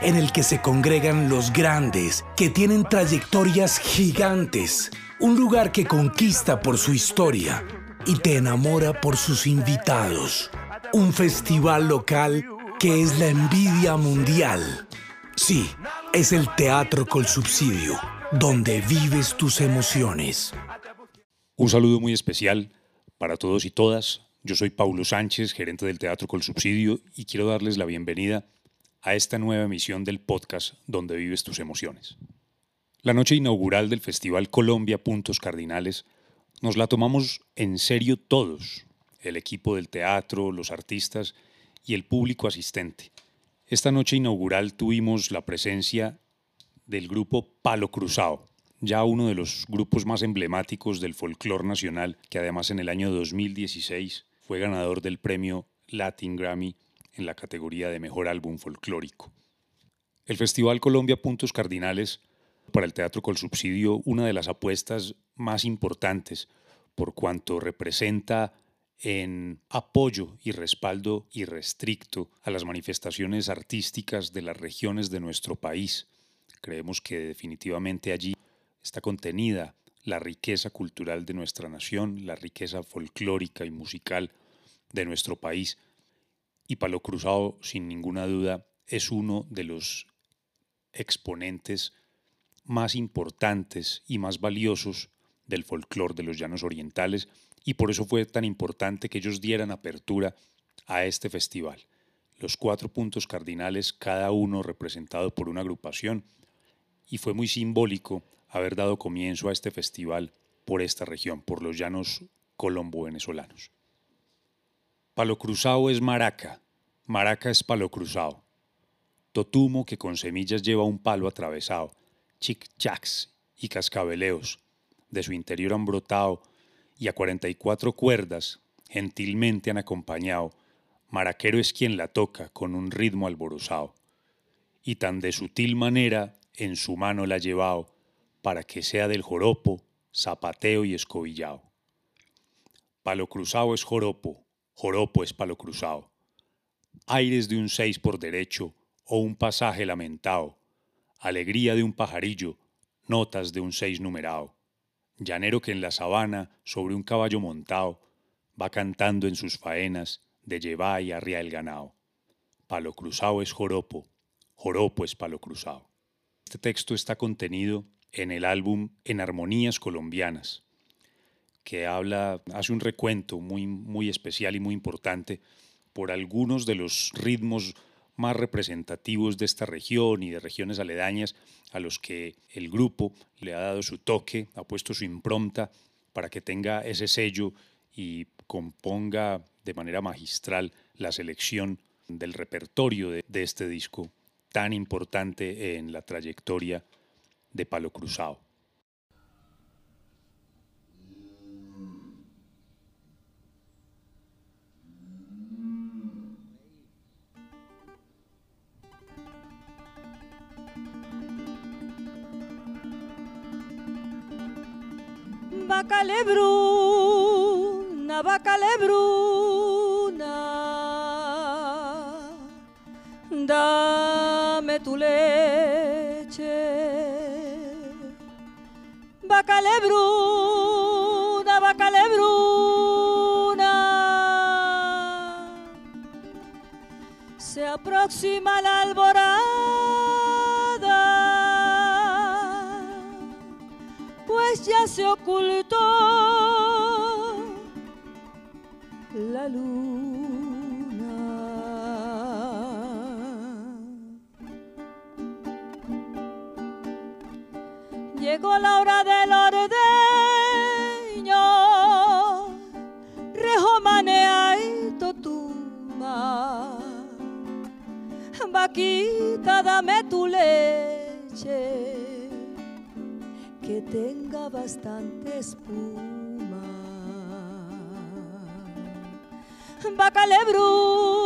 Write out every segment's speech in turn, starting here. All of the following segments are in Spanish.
en el que se congregan los grandes, que tienen trayectorias gigantes. Un lugar que conquista por su historia y te enamora por sus invitados. Un festival local que es la envidia mundial. Sí, es el teatro con subsidio, donde vives tus emociones. Un saludo muy especial para todos y todas. Yo soy Paulo Sánchez, gerente del Teatro Col Subsidio, y quiero darles la bienvenida a esta nueva emisión del podcast Donde vives tus emociones. La noche inaugural del Festival Colombia Puntos Cardinales nos la tomamos en serio todos, el equipo del teatro, los artistas y el público asistente. Esta noche inaugural tuvimos la presencia del grupo Palo Cruzado, ya uno de los grupos más emblemáticos del folclore nacional, que además en el año 2016 fue ganador del premio Latin Grammy en la categoría de Mejor Álbum Folclórico. El Festival Colombia Puntos Cardinales para el Teatro Col Subsidio una de las apuestas más importantes por cuanto representa en apoyo y respaldo irrestricto a las manifestaciones artísticas de las regiones de nuestro país. Creemos que definitivamente allí está contenida la riqueza cultural de nuestra nación, la riqueza folclórica y musical de nuestro país. Y Palo Cruzado, sin ninguna duda, es uno de los exponentes más importantes y más valiosos del folclore de los llanos orientales y por eso fue tan importante que ellos dieran apertura a este festival. Los cuatro puntos cardinales, cada uno representado por una agrupación, y fue muy simbólico haber dado comienzo a este festival por esta región, por los llanos colombo-venezolanos. Palo cruzado es maraca, maraca es palo cruzado. Totumo que con semillas lleva un palo atravesado, chic-chacs y cascabeleos, de su interior han brotado y a 44 cuerdas gentilmente han acompañado, Maraquero es quien la toca con un ritmo alborozado, y tan de sutil manera en su mano la ha llevado, para que sea del joropo, zapateo y escobillao. Palo cruzado es joropo, joropo es palo cruzado. Aires de un seis por derecho o un pasaje lamentado, alegría de un pajarillo, notas de un seis numerado llanero que en la sabana, sobre un caballo montado, va cantando en sus faenas de llevar y arria el ganado. Palo cruzado es joropo, joropo es palo cruzado. Este texto está contenido en el álbum En Armonías Colombianas, que habla, hace un recuento muy, muy especial y muy importante por algunos de los ritmos más representativos de esta región y de regiones aledañas a los que el grupo le ha dado su toque, ha puesto su impronta para que tenga ese sello y componga de manera magistral la selección del repertorio de, de este disco tan importante en la trayectoria de Palo Cruzado. Vaca lebruna, vaca lebruna, dame tu leche. Vaca lebruna, vaca lebruna, se aproxima la alborada. Ya se ocultó la luna. Llegó la hora del ordeño, rejomanea y totuma. Vaquita, dame tu leche que bastante espuma. Bacalebruna,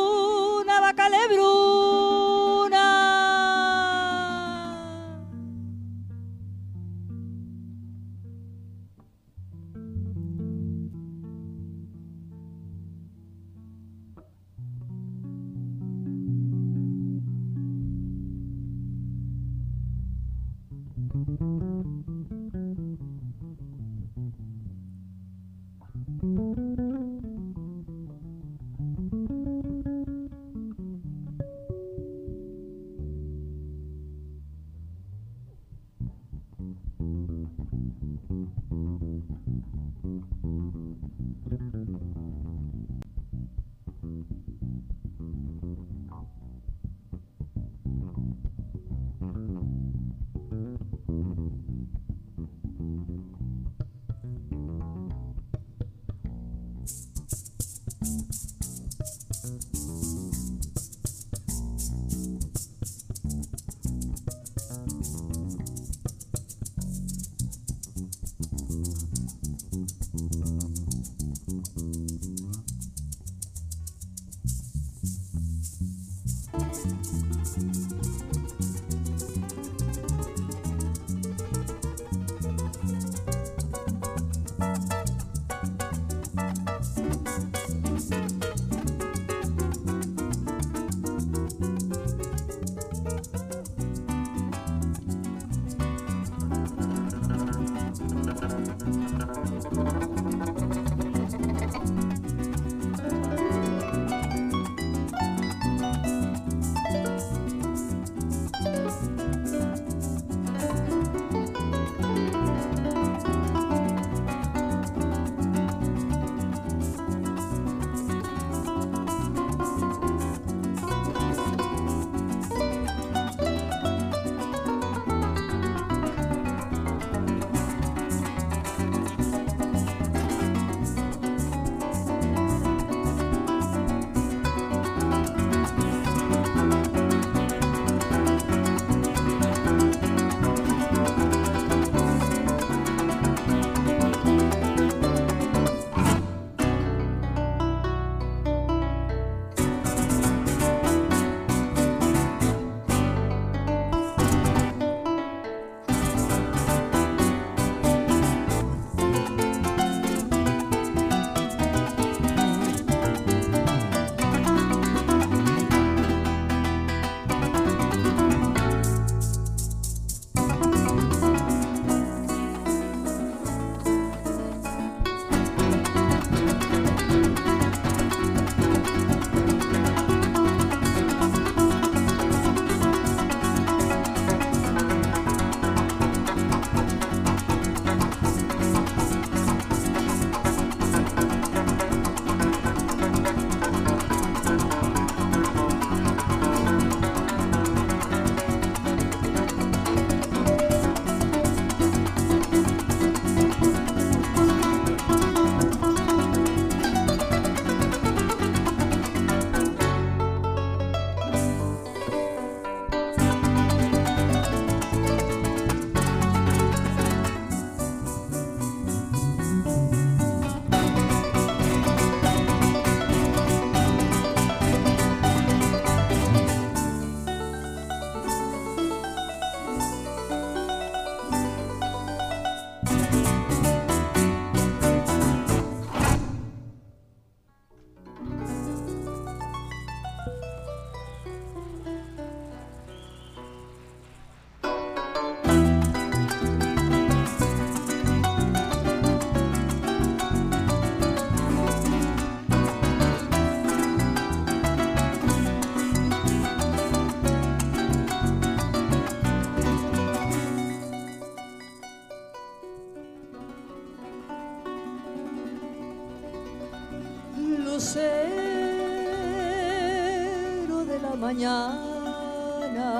mañana.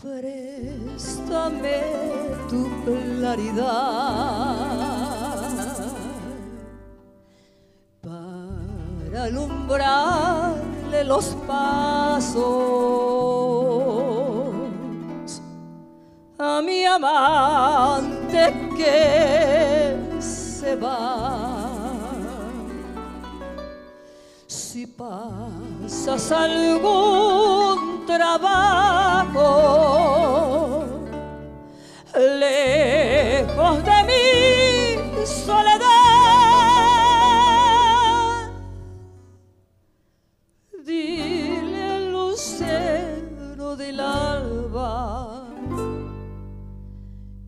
Préstame tu claridad para alumbrarle los pasos a mi amante que pasas algún trabajo lejos de mi soledad, dile al lucero del alba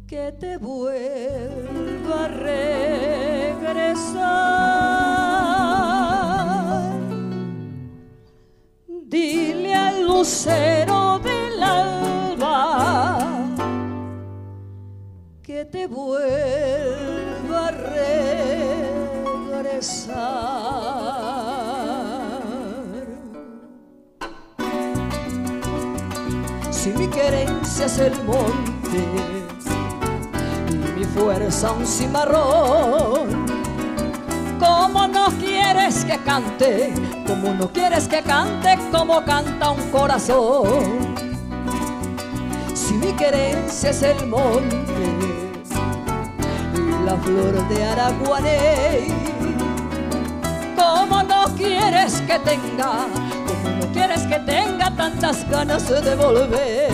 que te vuelva a regresar. Lucero del alba que te vuelva a regresar. Si mi querencia es el monte y mi fuerza un cimarrón, ¿cómo no quieres que cante? ¿Cómo no quieres que cante como canta un corazón? Si mi querencia es el monte la flor de Araguaney, ¿cómo no quieres que tenga? ¿Cómo no quieres que tenga tantas ganas de volver?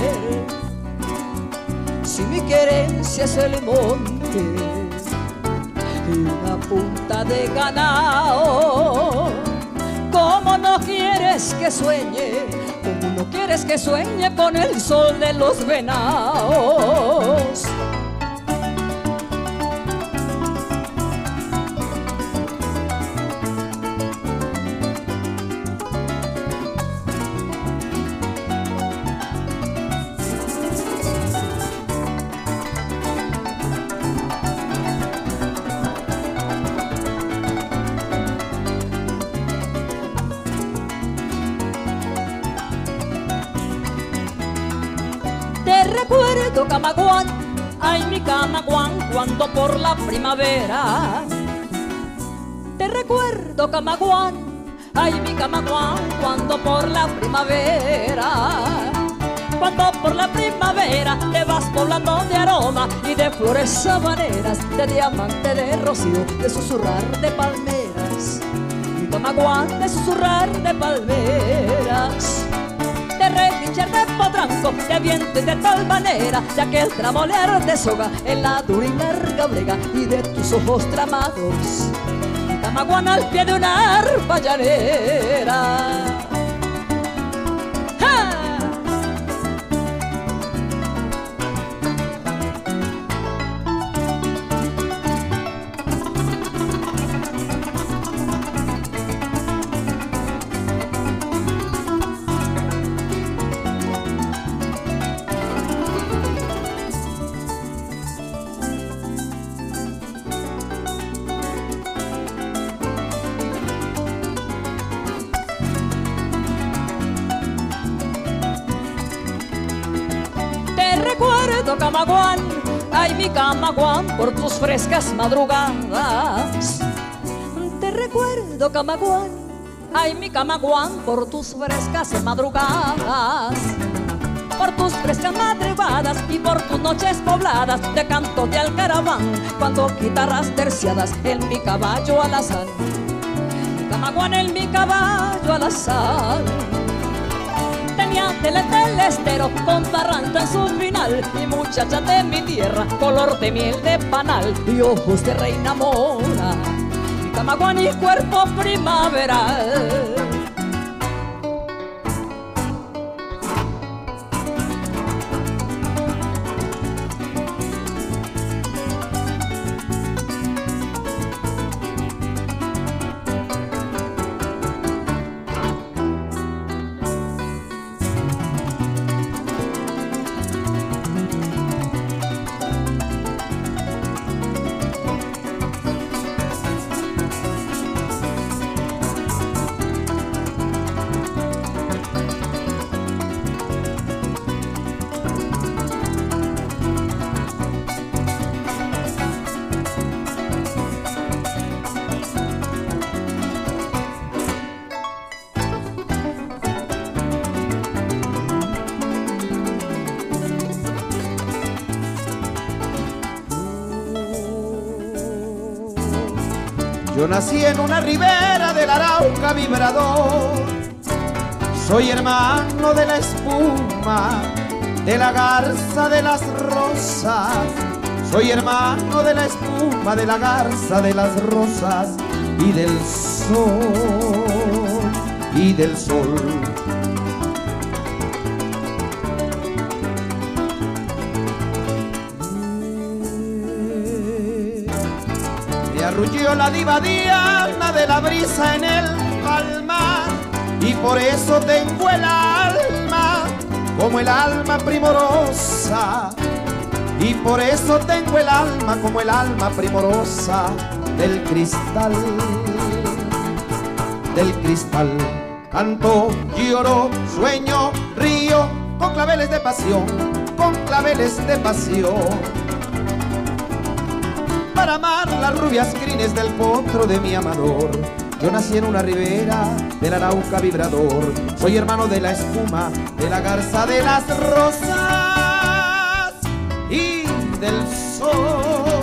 Si mi querencia es el monte una punta de ganado, ¿cómo no quieres que sueñe? ¿Cómo no quieres que sueñe con el sol de los venados? Recuerdo, Camaguán, ay mi Camaguán, cuando por la primavera. Te recuerdo, Camaguán, ay mi Camaguán, cuando por la primavera. Cuando por la primavera te vas poblando de aroma y de flores sabaneras, de diamante, de rocío, de susurrar de palmeras. Mi Camaguán, de susurrar de palmeras relinchar de potranco, de viento y de tal manera, de aquel tramolear de soga en la dura y larga brega y de tus ojos tramados, y tamaguán al pie de una arpa llanera. Recuerdo, Camaguán, ay mi Camaguán, por tus frescas madrugadas. Te recuerdo, Camaguán, ay mi Camaguán, por tus frescas madrugadas. Por tus frescas madrugadas y por tus noches pobladas de canto de alcaraván, cuando guitarras terciadas en mi caballo alazán. Mi Camaguán en mi caballo alazán tele del estero con barranco en su final y muchacha de mi tierra, color de miel de panal y ojos de reina mora, y camaguán y cuerpo primaveral. Yo nací en una ribera del Arauca vibrador. Soy hermano de la espuma, de la garza de las rosas. Soy hermano de la espuma, de la garza de las rosas y del sol, y del sol. La diva diana de la brisa en el palmar y por eso tengo el alma como el alma primorosa y por eso tengo el alma como el alma primorosa del cristal, del cristal. Canto, lloro, sueño, río, con claveles de pasión, con claveles de pasión. Para amar las rubias crines del potro de mi amador. Yo nací en una ribera del Arauca vibrador. Soy hermano de la espuma, de la garza de las rosas y del sol.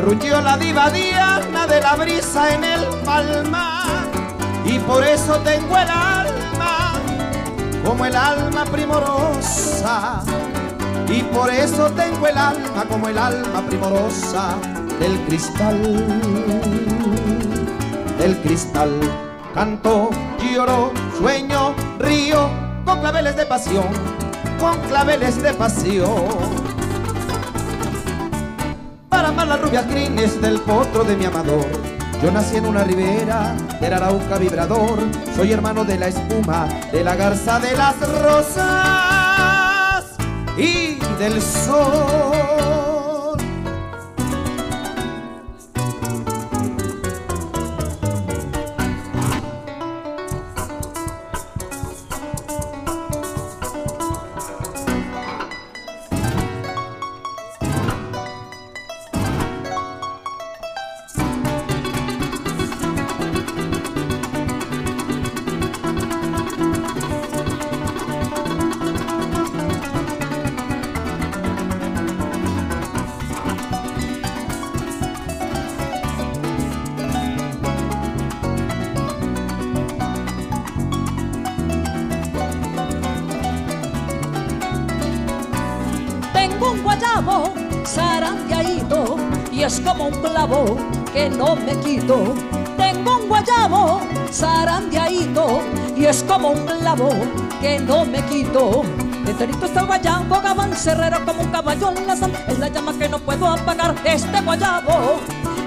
Arrulló la diva diana de la brisa en el palmar y por eso tengo el alma como el alma primorosa. Y por eso tengo el alma como el alma primorosa del cristal del cristal. Canto lloro sueño río con claveles de pasión con claveles de pasión para las rubias crines del potro de mi amador. Yo nací en una ribera del Arauca vibrador, soy hermano de la espuma, de la garza de las rosas y del sol. No me quito. Tengo un guayabo zarandeadito y es como un clavo que no me quito. Enterito está el guayabo, gabán cerrero como un caballo en la sal. Es la llama que no puedo apagar este guayabo.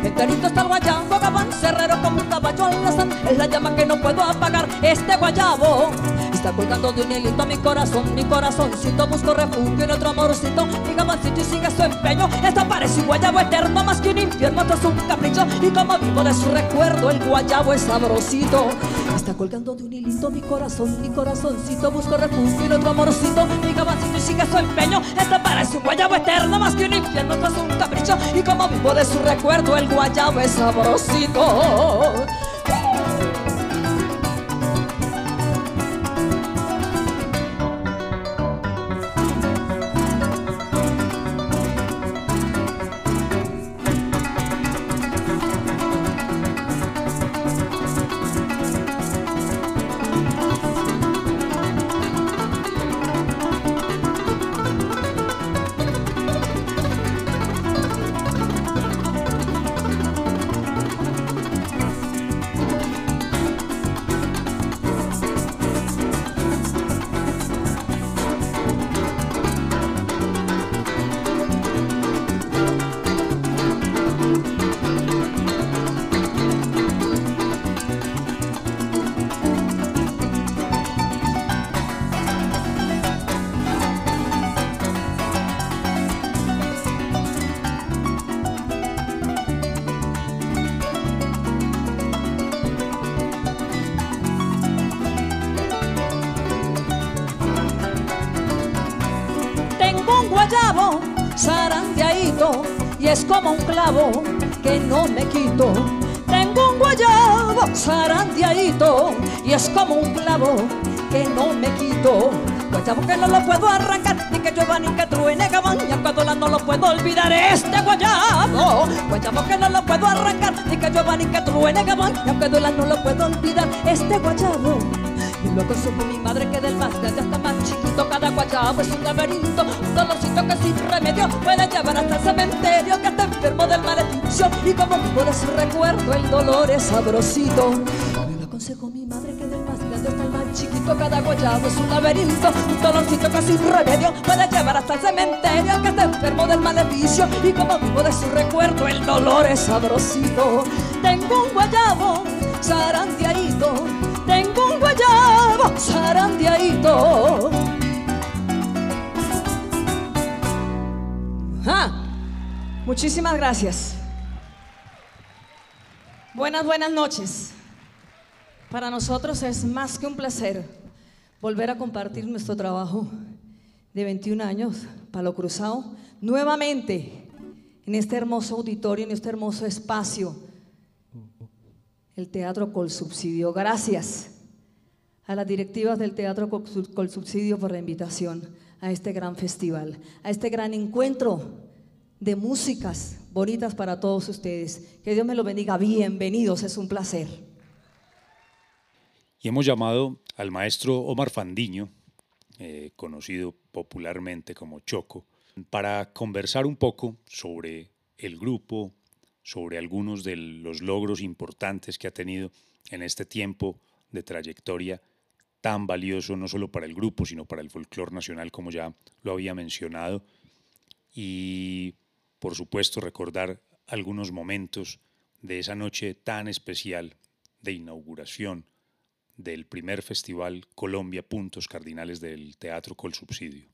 Enterito está el guayabo, gabán cerrero como un caballo sal. Es la llama que no puedo apagar este guayabo. Está colgando de un hilito mi corazón, mi corazoncito busco refugio en otro amorcito, mi gabancito y sigue su empeño. Esta parece un guayabo eterno más que un infierno, esto es un capricho y como vivo de su recuerdo, el guayabo es sabrosito. Está colgando de un hilito mi corazón, mi corazoncito busco refugio en otro amorcito, mi gabancito y sigue su empeño. Esta parece un guayabo eterno más que un infierno, esto es un capricho y como vivo de su recuerdo, el guayabo es sabrosito. Como un clavo que no me quito. Tengo un guayabo zarandeadito y es como un clavo que no me quito. Guayabo que no lo puedo arrancar, ni que llueva ni que truene cabaña, cuando no lo puedo olvidar este guayabo. Guayabo que no lo puedo arrancar, ni que llueva ni que truene cabaña, aunque duela no lo puedo olvidar este guayabo. Y luego supo mi madre que del más grande hasta más chiquito cada guayabo es un laberinto, un dolorcito que sin remedio puede llevar hasta el cementerio que enfermo del maleficio y como de su recuerdo el dolor es sabrosito. Me lo aconsejó mi madre que del más grande hasta el más chiquito cada guayabo es un laberinto, un dolorcito que sin remedio puede llevar hasta el cementerio que está enfermo del maleficio y como vivo de su recuerdo el dolor es sabrosito. Tengo un guayabo zarandeadito tengo un guayabo zarandeadito. Muchísimas gracias. Buenas, buenas noches. Para nosotros es más que un placer volver a compartir nuestro trabajo de 21 años, Palo Cruzado, nuevamente en este hermoso auditorio, en este hermoso espacio el Teatro Col Subsidio. Gracias a las directivas del Teatro Col Subsidio por la invitación a este gran festival, a este gran encuentro de músicas bonitas para todos ustedes. Que Dios me lo bendiga. Bienvenidos, es un placer. Y hemos llamado al maestro Omar Fandiño, eh, conocido popularmente como Choco, para conversar un poco sobre el grupo, sobre algunos de los logros importantes que ha tenido en este tiempo de trayectoria tan valioso no solo para el grupo, sino para el folclore nacional, como ya lo había mencionado. Y, por supuesto, recordar algunos momentos de esa noche tan especial de inauguración del primer festival Colombia Puntos Cardinales del Teatro Col Subsidio.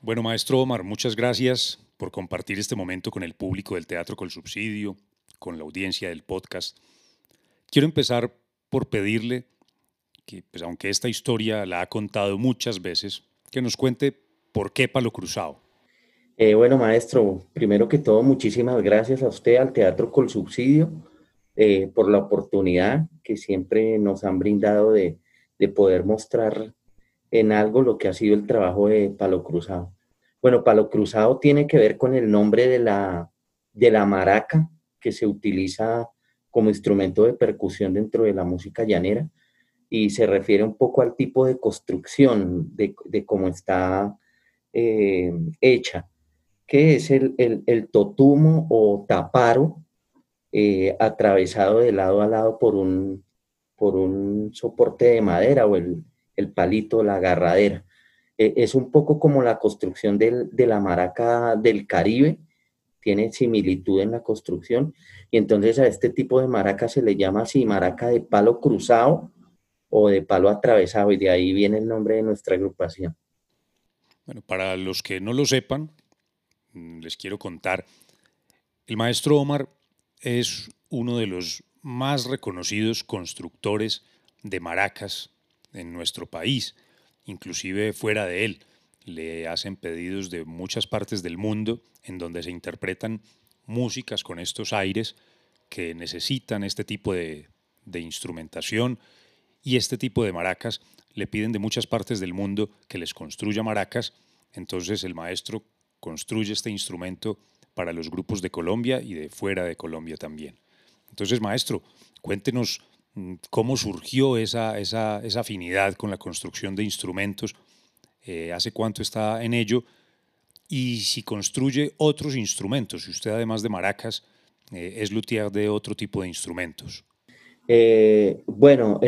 Bueno, maestro Omar, muchas gracias por compartir este momento con el público del Teatro Col Subsidio, con la audiencia del podcast. Quiero empezar por pedirle que, pues, aunque esta historia la ha contado muchas veces, que nos cuente por qué Palo Cruzado. Eh, bueno, maestro, primero que todo, muchísimas gracias a usted, al Teatro Col Subsidio, eh, por la oportunidad que siempre nos han brindado de, de poder mostrar en algo lo que ha sido el trabajo de Palo Cruzado. Bueno, palo cruzado tiene que ver con el nombre de la, de la maraca que se utiliza como instrumento de percusión dentro de la música llanera y se refiere un poco al tipo de construcción de, cómo está eh, hecha, que es el, totumo o taparo eh, atravesado de lado a lado por un, por un soporte de madera o el, el palito, la agarradera. E, es un poco como la construcción de la maraca del Caribe, tiene similitud en la construcción, y entonces a este tipo de maraca se le llama así maraca de palo cruzado o de palo atravesado, y de ahí viene el nombre de nuestra agrupación. Bueno, para los que no lo sepan, les quiero contar, el maestro Omar es uno de los más reconocidos constructores de maracas en nuestro país inclusive fuera de él. Le hacen pedidos de muchas partes del mundo en donde se interpretan músicas con estos aires que necesitan este tipo de, instrumentación y este tipo de maracas le piden de muchas partes del mundo que les construya maracas. Entonces el maestro construye este instrumento para los grupos de Colombia y de fuera de Colombia también. Entonces, maestro, cuéntenos Mm, cómo surgió esa, esa, esa, afinidad con la construcción de instrumentos, eh, hace cuánto está en ello y si construye otros instrumentos, si usted además de maracas eh, es luthier de otro tipo de instrumentos. Eh, bueno,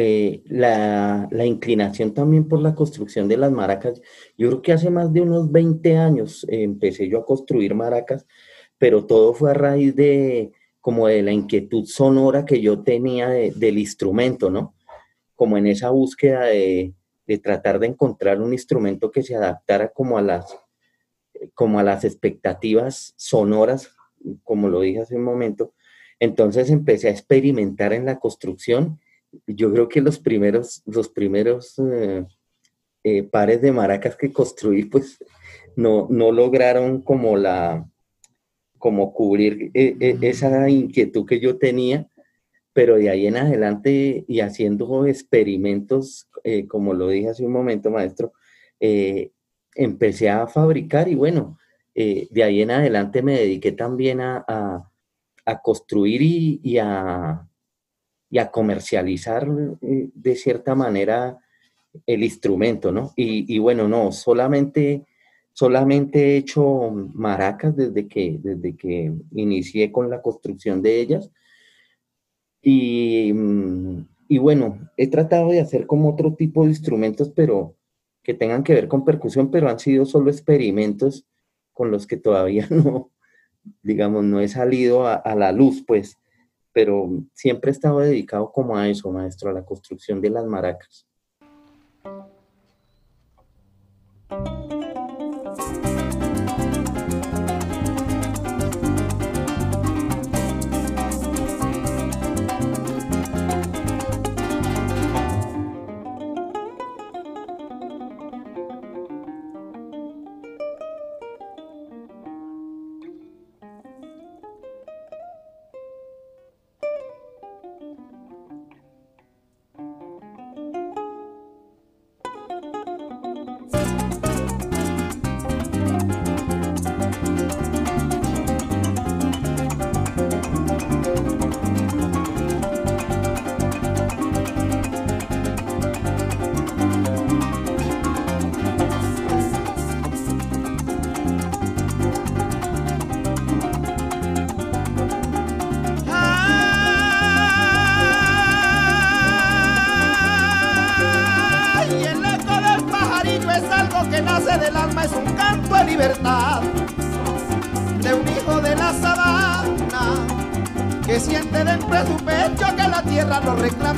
la, la, inclinación también por la construcción de las maracas, yo creo que hace más de unos 20 años empecé yo a construir maracas, pero todo fue a raíz de, como de la inquietud sonora que yo tenía del instrumento, ¿no? Como en esa búsqueda de, tratar de encontrar un instrumento que se adaptara como a las, como a las expectativas sonoras, como lo dije hace un momento. Entonces empecé a experimentar en la construcción. Yo creo que los primeros, los primeros eh, eh, pares de maracas que construí, pues no, no lograron como la, como cubrir eh, esa inquietud que yo tenía, pero de ahí en adelante y haciendo experimentos, como lo dije hace un momento, maestro, empecé a fabricar y bueno, de ahí en adelante me dediqué también a, a, construir y, a, y, a, comercializar de cierta manera el instrumento, ¿no? Y, y bueno, no, solamente Solamente he hecho maracas desde que, desde que inicié con la construcción de ellas. Y, y, bueno, he tratado de hacer como otro tipo de instrumentos, pero que tengan que ver con percusión, pero han sido solo experimentos con los que todavía no, digamos, no he salido a, la luz, pues, pero siempre he estado dedicado como a eso, maestro, a la construcción de las maracas.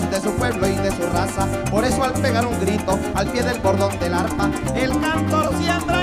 de su pueblo y de su raza. Por eso al pegar un grito al pie del cordón del arpa, el cantor siembra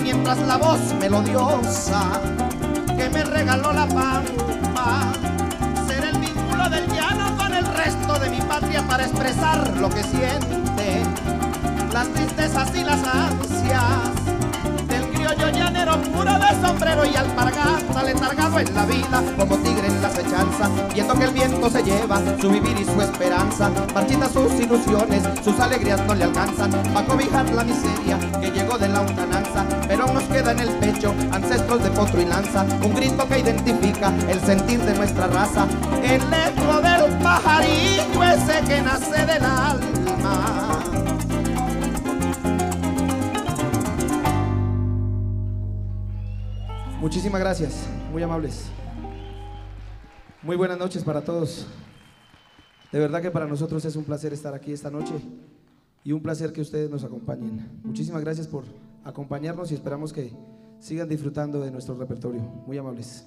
mientras la voz melodiosa que me regaló la pampa será el vínculo del llano con el resto de mi patria para expresar lo que siente, las tristezas y las ansias su vivir y su esperanza. Marchita sus ilusiones, sus alegrías no le alcanzan. Va a cobijar la miseria que llegó de la untananza. Pero nos queda en el pecho ancestros de potro y lanza. Un grito que identifica el sentir de nuestra raza. El eco del pajarillo ese que nace del alma. Muchísimas gracias, muy amables. Muy buenas noches para todos. De verdad que para nosotros es un placer estar aquí esta noche y un placer que ustedes nos acompañen. Muchísimas gracias por acompañarnos y esperamos que sigan disfrutando de nuestro repertorio. Muy amables.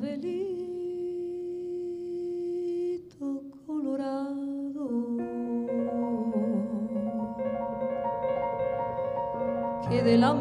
Clavelito colorado. Que de la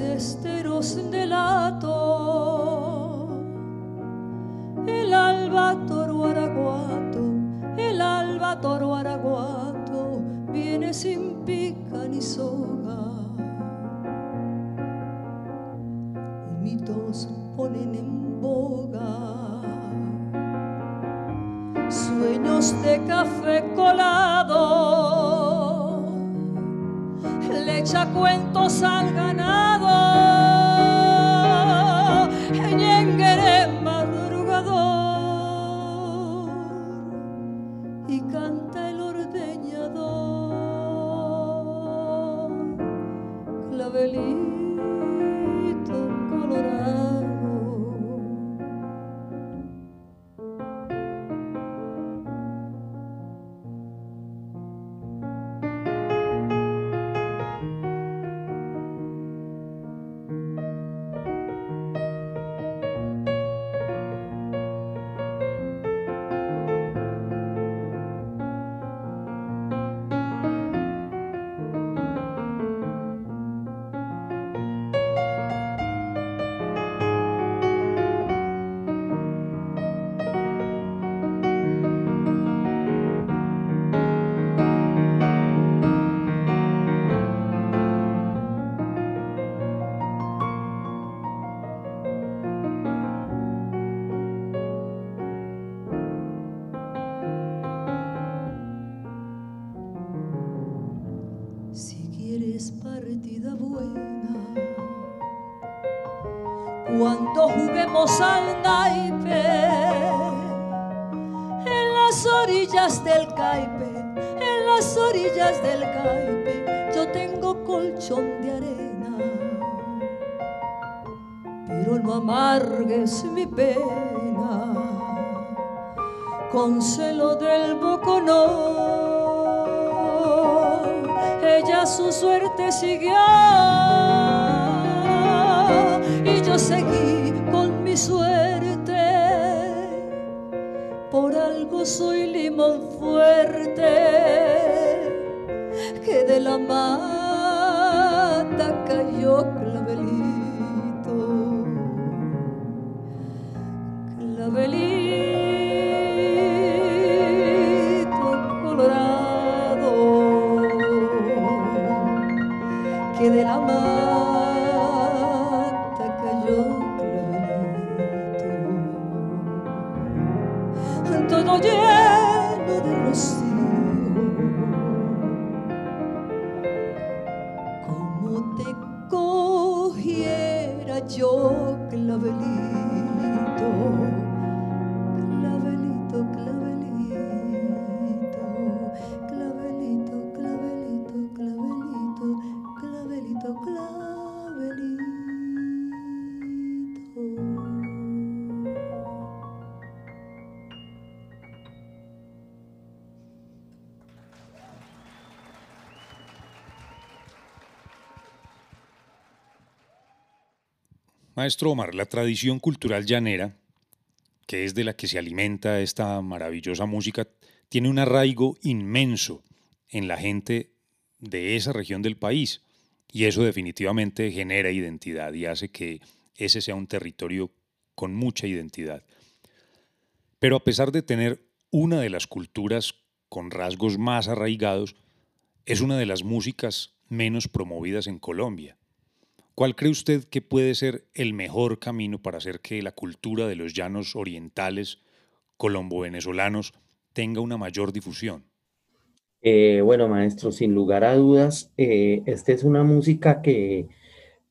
en believe. Pero no amargues mi pena con celo del boconón. Ella su suerte siguió y yo seguí con mi suerte. Por algo soy limón fuerte que de la mata cayó Maestro Omar, la tradición cultural llanera, que es de la que se alimenta esta maravillosa música, tiene un arraigo inmenso en la gente de esa región del país y eso definitivamente genera identidad y hace que ese sea un territorio con mucha identidad. Pero a pesar de tener una de las culturas con rasgos más arraigados, es una de las músicas menos promovidas en Colombia. ¿Cuál cree usted que puede ser el mejor camino para hacer que la cultura de los llanos orientales colombo-venezolanos tenga una mayor difusión? Eh, bueno, maestro, sin lugar a dudas, eh, esta es una música que,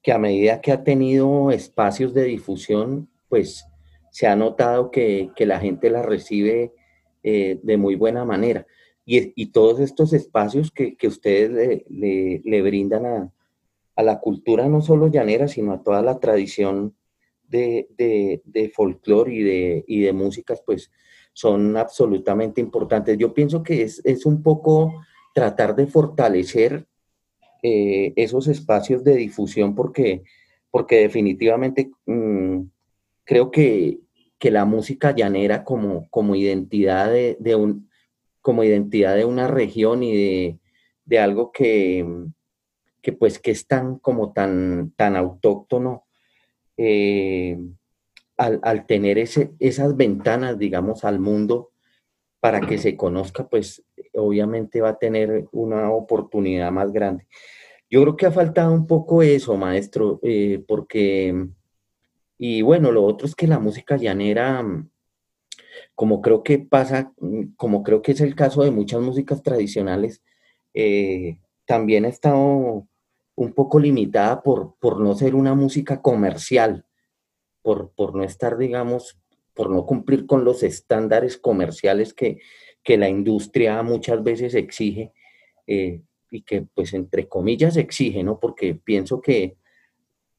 a medida que ha tenido espacios de difusión, pues se ha notado que, la gente la recibe eh, de muy buena manera. Y, todos estos espacios que, ustedes le brindan a, a la cultura no solo llanera, sino a toda la tradición de, de, folclore y de, y de músicas, pues son absolutamente importantes. Yo pienso que es, un poco tratar de fortalecer eh, esos espacios de difusión porque, porque definitivamente mm, creo que, la música llanera como, como, identidad de, un, como identidad de una región y de algo que, que pues que es tan como tan, tan autóctono eh, al, tener ese, esas ventanas, digamos, al mundo para que se conozca, pues obviamente va a tener una oportunidad más grande. Yo creo que ha faltado un poco eso, maestro, eh, porque, y bueno, lo otro es que la música llanera, como creo que pasa, como creo que es el caso de muchas músicas tradicionales, eh, también ha estado un poco limitada por, por no ser una música comercial, por, por no estar, digamos, por no cumplir con los estándares comerciales que, que la industria muchas veces exige eh, y que pues entre comillas exige, ¿no? Porque pienso que,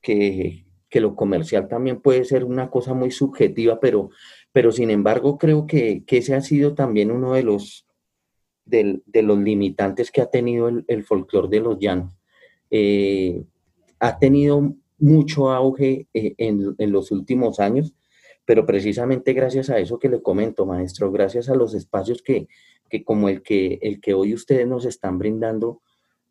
que, lo comercial también puede ser una cosa muy subjetiva, pero, pero sin embargo creo que, ese ha sido también uno de los, de, los limitantes que ha tenido el, el folclore de los llanos. Eh, ha tenido mucho auge eh, en, los últimos años, pero precisamente gracias a eso que le comento, maestro, gracias a los espacios que, como el que, el que hoy ustedes nos están brindando,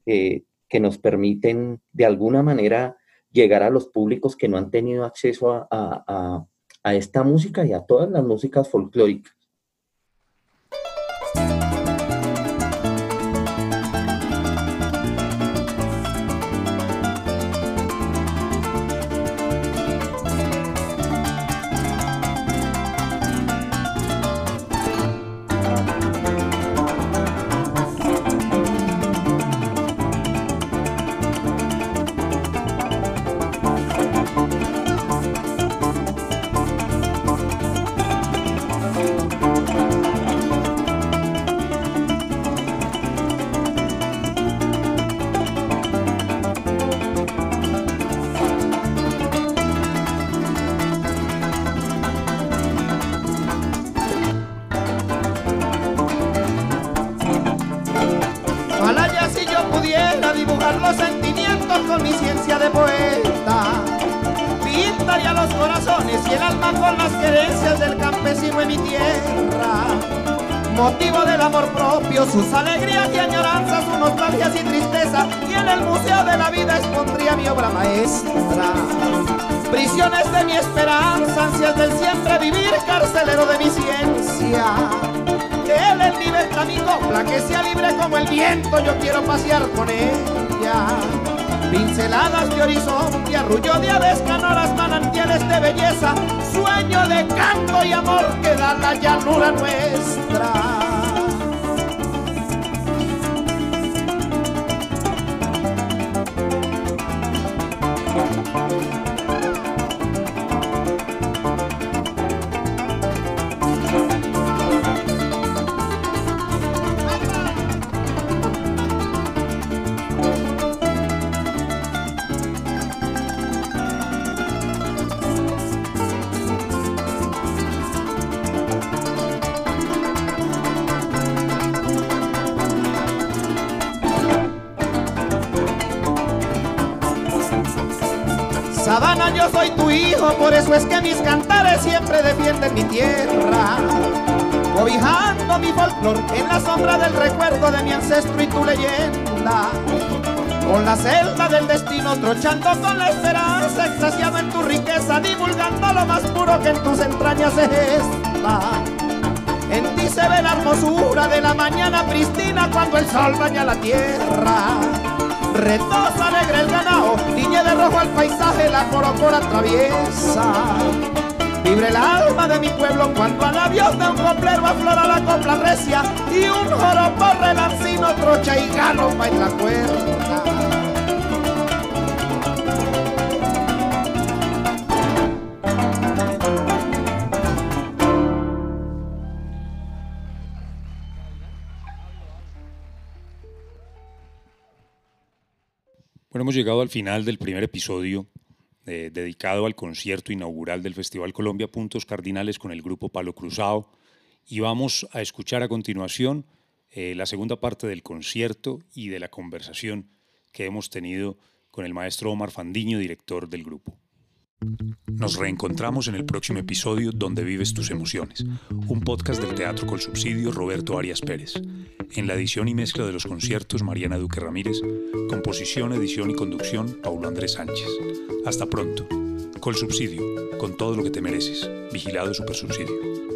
eh, que nos permiten de alguna manera llegar a los públicos que no han tenido acceso a esta música y a todas las músicas folclóricas. El Museo de la Vida expondría mi obra maestra. Prisiones de mi esperanza, ansias del siempre vivir, carcelero de mi ciencia. Él en libertad mi copla, que sea libre como el viento, yo quiero pasear con ella. Pinceladas de horizonte, arrullo de aves, canoras, manantiales de belleza, sueño de canto y amor que da la llanura nuestra. Defienden mi tierra. Cobijando mi folclor en la sombra del recuerdo de mi ancestro y tu leyenda. Con la celda del destino, trochando con la esperanza, extasiado en tu riqueza, divulgando lo más puro que en tus entrañas se gesta. En ti se ve la hermosura de la mañana pristina cuando el sol baña la tierra. Retosa alegre el ganado, tiñe de rojo el paisaje, la corocora atraviesa. Vibre el alma de mi pueblo cuando a la de un coplero aflora la copla recia y un joropo relancino trocha y galopa en la cuerda. Bueno, hemos llegado al final del primer episodio eh, dedicado al concierto inaugural del Festival Colombia Puntos Cardinales con el grupo Palo Cruzado y vamos a escuchar a continuación eh, la segunda parte del concierto y de la conversación que hemos tenido con el maestro Omar Fandiño, director del grupo. Nos reencontramos en el próximo episodio Donde vives tus emociones, un podcast del Teatro Col Subsidio Roberto Arias Pérez. En la edición y mezcla de los conciertos Mariana Duque Ramírez, composición, edición y conducción Paulo Andrés Sánchez. Hasta pronto. Col Subsidio, con todo lo que te mereces. Vigilado Super Subsidio.